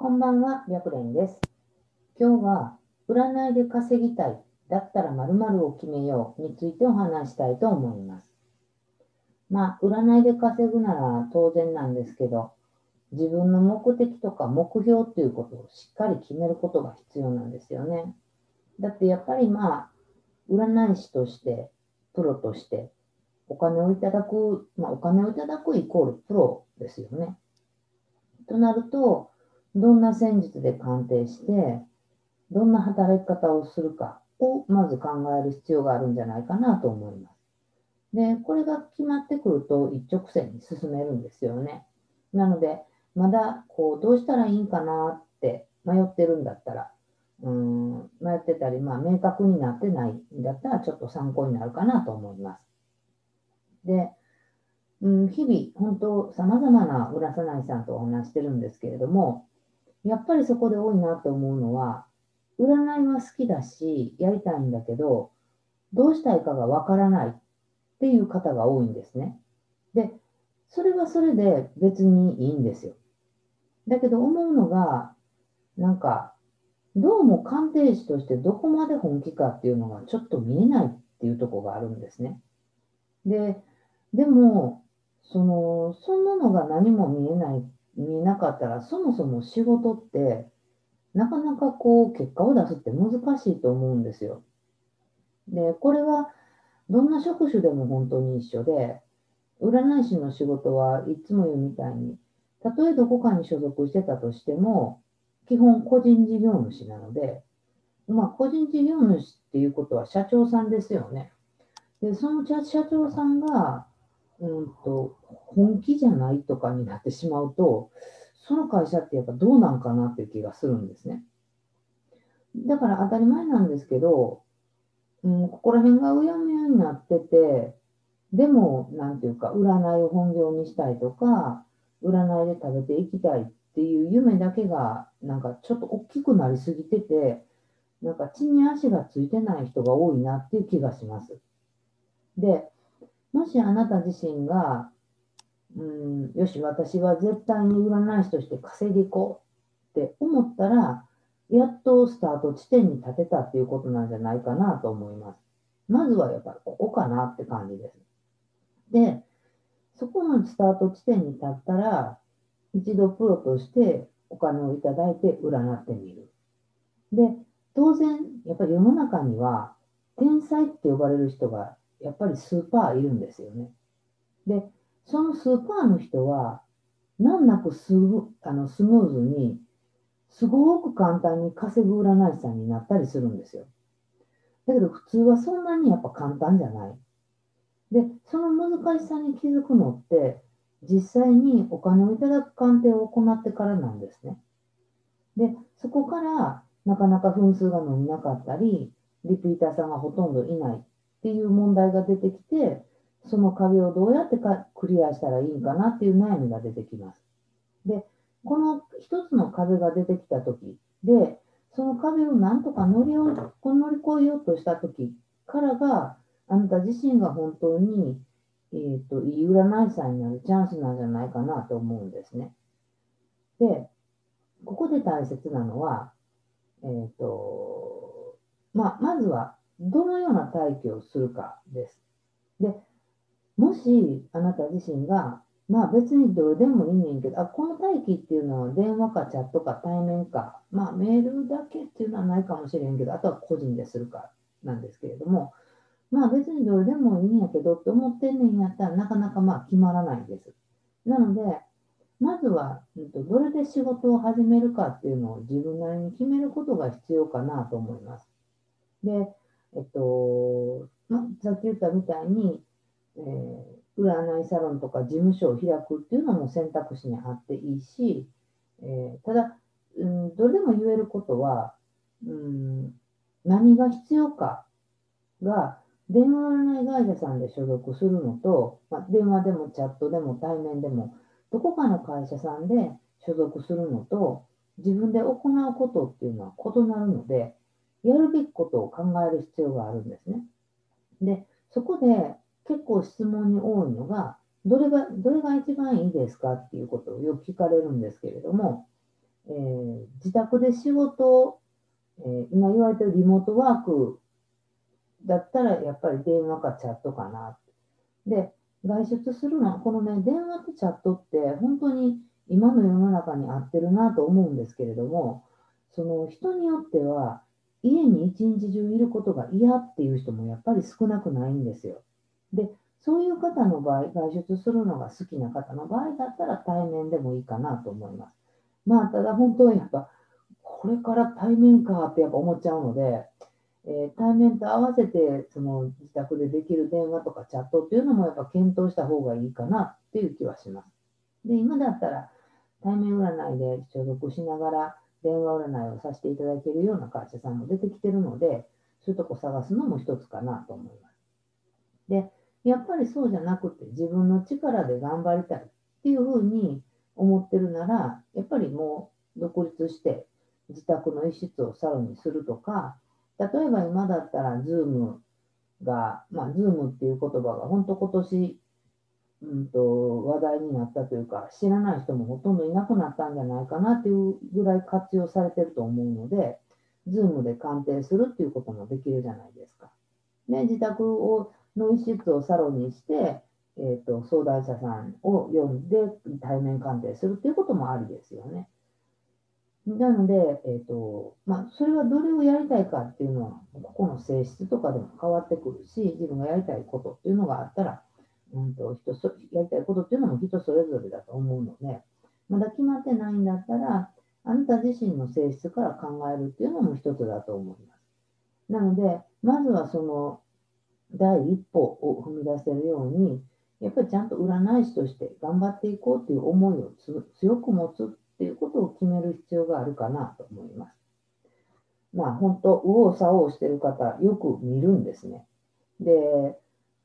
こんばんは、白蓮です。今日は、占いで稼ぎたい、だったら〇〇を決めようについてお話したいと思います。まあ、占いで稼ぐなら当然なんですけど、自分の目的とか目標っていうことをしっかり決めることが必要なんですよね。だってやっぱりまあ、占い師として、プロとして、お金をいただく、まあ、お金をいただくイコールプロですよね。となると、どんな戦術で鑑定して、どんな働き方をするかをまず考える必要があるんじゃないかなと思います。で、これが決まってくると一直線に進めるんですよね。なので、まだこうどうしたらいいんかなって迷ってるんだったら、うん迷ってたり、まあ、明確になってないんだったらちょっと参考になるかなと思います。で、うん、日々、本当、さまざまな占いさんとお話してるんですけれども、やっぱりそこで多いなと思うのは、占いは好きだし、やりたいんだけど、どうしたいかがわからないっていう方が多いんですね。で、それはそれで別にいいんですよ。だけど思うのが、なんか、どうも鑑定士としてどこまで本気かっていうのがちょっと見えないっていうとこがあるんですね。で、でも、その、そんなのが何も見えない、見えなかったら、そもそも仕事って、なかなかこう、結果を出すって難しいと思うんですよ。で、これは、どんな職種でも本当に一緒で、占い師の仕事はいつも言うみたいに、たとえどこかに所属してたとしても、基本個人事業主なので、まあ、個人事業主っていうことは社長さんですよね。で、その社長さんが、うんと、本気じゃないとかになってしまうと、その会社ってやっぱどうなんかなっていう気がするんですね。だから当たり前なんですけど、うん、ここら辺がうやむやになってて、でも、なんていうか、占いを本業にしたいとか、占いで食べていきたいっていう夢だけが、なんかちょっと大きくなりすぎてて、なんか地に足がついてない人が多いなっていう気がします。で、もしあなた自身が、うん、よし、私は絶対に占い師として稼いでいこうって思ったら、やっとスタート地点に立てたっていうことなんじゃないかなと思います。まずはやっぱりここかなって感じです。で、そこのスタート地点に立ったら、一度プロとしてお金をいただいて占ってみる。で、当然、やっぱり世の中には、天才って呼ばれる人がやっぱり数パーいるんですよね。で、その数パーの人は、難なくスあのスムーズに、すごく簡単に稼ぐ占い師さんになったりするんですよ。だけど普通はそんなにやっぱ簡単じゃない。で、その難しさに気づくのって、実際にお金をいただく鑑定を行ってからなんですね。で、そこからなかなか分数が伸びなかったり、リピーターさんがほとんどいないっていう問題が出てきて、その壁をどうやってかクリアしたらいいんかなっていう悩みが出てきます。で、この一つの壁が出てきたときで、その壁をなんとか乗りを乗り越えようとしたときからが、あなた自身が本当に、えーと、いい占い師さんになるチャンスなんじゃないかなと思うんですね。で、ここで大切なのは、えっ、ー、と、まあ、まずは、どのような待機をするかです。で、もしあなた自身が、まあ別にどれでもいいねんけど、あ、この待機っていうのは電話かチャットか対面か、まあメールだけっていうのはないかもしれんけど、あとは個人でするかなんですけれども、まあ別にどれでもいいんやけどって思ってんねんやったらなかなかまあ決まらないです。なので、まずは、どれで仕事を始めるかっていうのを自分なりに決めることが必要かなと思います。で、えっと、ま、さっき言ったみたいに、えー、占いサロンとか事務所を開くっていうのも選択肢にあっていいし、えー、ただ、うん、どれでも言えることは、うん、何が必要かが、電話占い会社さんで所属するのと、まあ、電話でもチャットでも対面でも、どこかの会社さんで所属するのと、自分で行うことっていうのは異なるので、やるべきことを考える必要があるんですね。で、そこで結構質問に多いのが、どれが、どれが一番いいですかっていうことをよく聞かれるんですけれども、えー、自宅で仕事、えー、今言われてるリモートワークだったらやっぱり電話かチャットかな。で、外出するのは、このね、電話とチャットって本当に今の世の中に合ってるなと思うんですけれども、その人によっては家に一日中いることが嫌っていう人もやっぱり少なくないんですよ。で、そういう方の場合、外出するのが好きな方の場合だったら対面でもいいかなと思います。まあ、ただ本当はやっぱ、これから対面かってやっぱ思っちゃうので、えー、対面と合わせてその自宅でできる電話とかチャットっていうのもやっぱ検討した方がいいかなっていう気はします。で、今だったら対面占いで所属しながら電話占いをさせていただけるような会社さんも出てきてるので、そういうとこ探すのも一つかなと思います。で、やっぱりそうじゃなくて自分の力で頑張りたいっていうふうに思ってるなら、やっぱりもう独立して自宅の一室をサロンにするとか、例えば今だったら Zoom が、まあ Zoom っていう言葉が本当今年うんと、話題になったというか、知らない人もほとんどいなくなったんじゃないかなっていうぐらい活用されてると思うので、Zoom で鑑定するっていうこともできるじゃないですか。で、自宅をの一室をサロンにして、えーと、相談者さんを呼んで対面鑑定するっていうこともありですよね。なので、えーとまあ、それはどれをやりたいかっていうのは、ここの性質とかでも変わってくるし、自分がやりたいことっていうのがあったら、うんと、人そやりたいことっていうのも人それぞれだと思うので、まだ決まってないんだったら、あなた自身の性質から考えるっていうのも一つだと思います。なので、まずはその第一歩を踏み出せるように、やっぱりちゃんと占い師として頑張っていこうっていう思いを強く持つっていうことを決める必要があるかなと思います。まあ本当、右往左往してる方、よく見るんですね。で、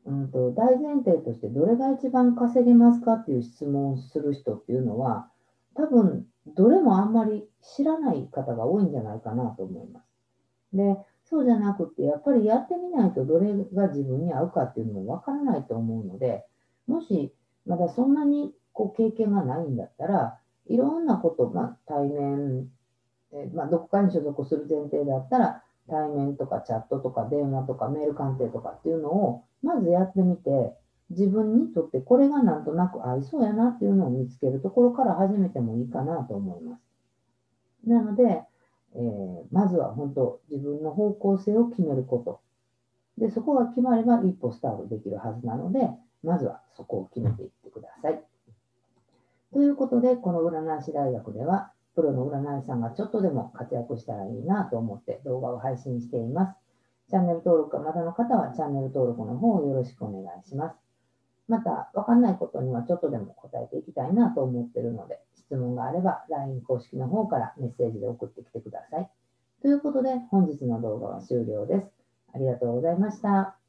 うんと、大前提としてどれが一番稼げますかっていう質問をする人っていうのは、多分どれもあんまり知らない方が多いんじゃないかなと思います。で、そうじゃなくて、やっぱりやってみないとどれが自分に合うかっていうのもわからないと思うので、もしまだそんなにこう経験がないんだったら、いろんなこと、まあ、対面、えまあ、どこかに所属する前提だったら、対面とかチャットとか電話とかメール鑑定とかっていうのをまずやってみて、自分にとってこれがなんとなく合いそうやなっていうのを見つけるところから始めてもいいかなと思います。なので、えー、まずは本当自分の方向性を決めること。で、そこが決まれば一歩スタートできるはずなので、まずはそこを決めていってください。ということで、この占い師大学では、プロの占い師さんがちょっとでも活躍したらいいなと思って動画を配信しています。チャンネル登録がまだの方はチャンネル登録の方をよろしくお願いします。また、わかんないことにはちょっとでも答えていきたいなと思っているので、質問があれば LINE 公式の方からメッセージで送ってきてください。ということで、本日の動画は終了です。ありがとうございました。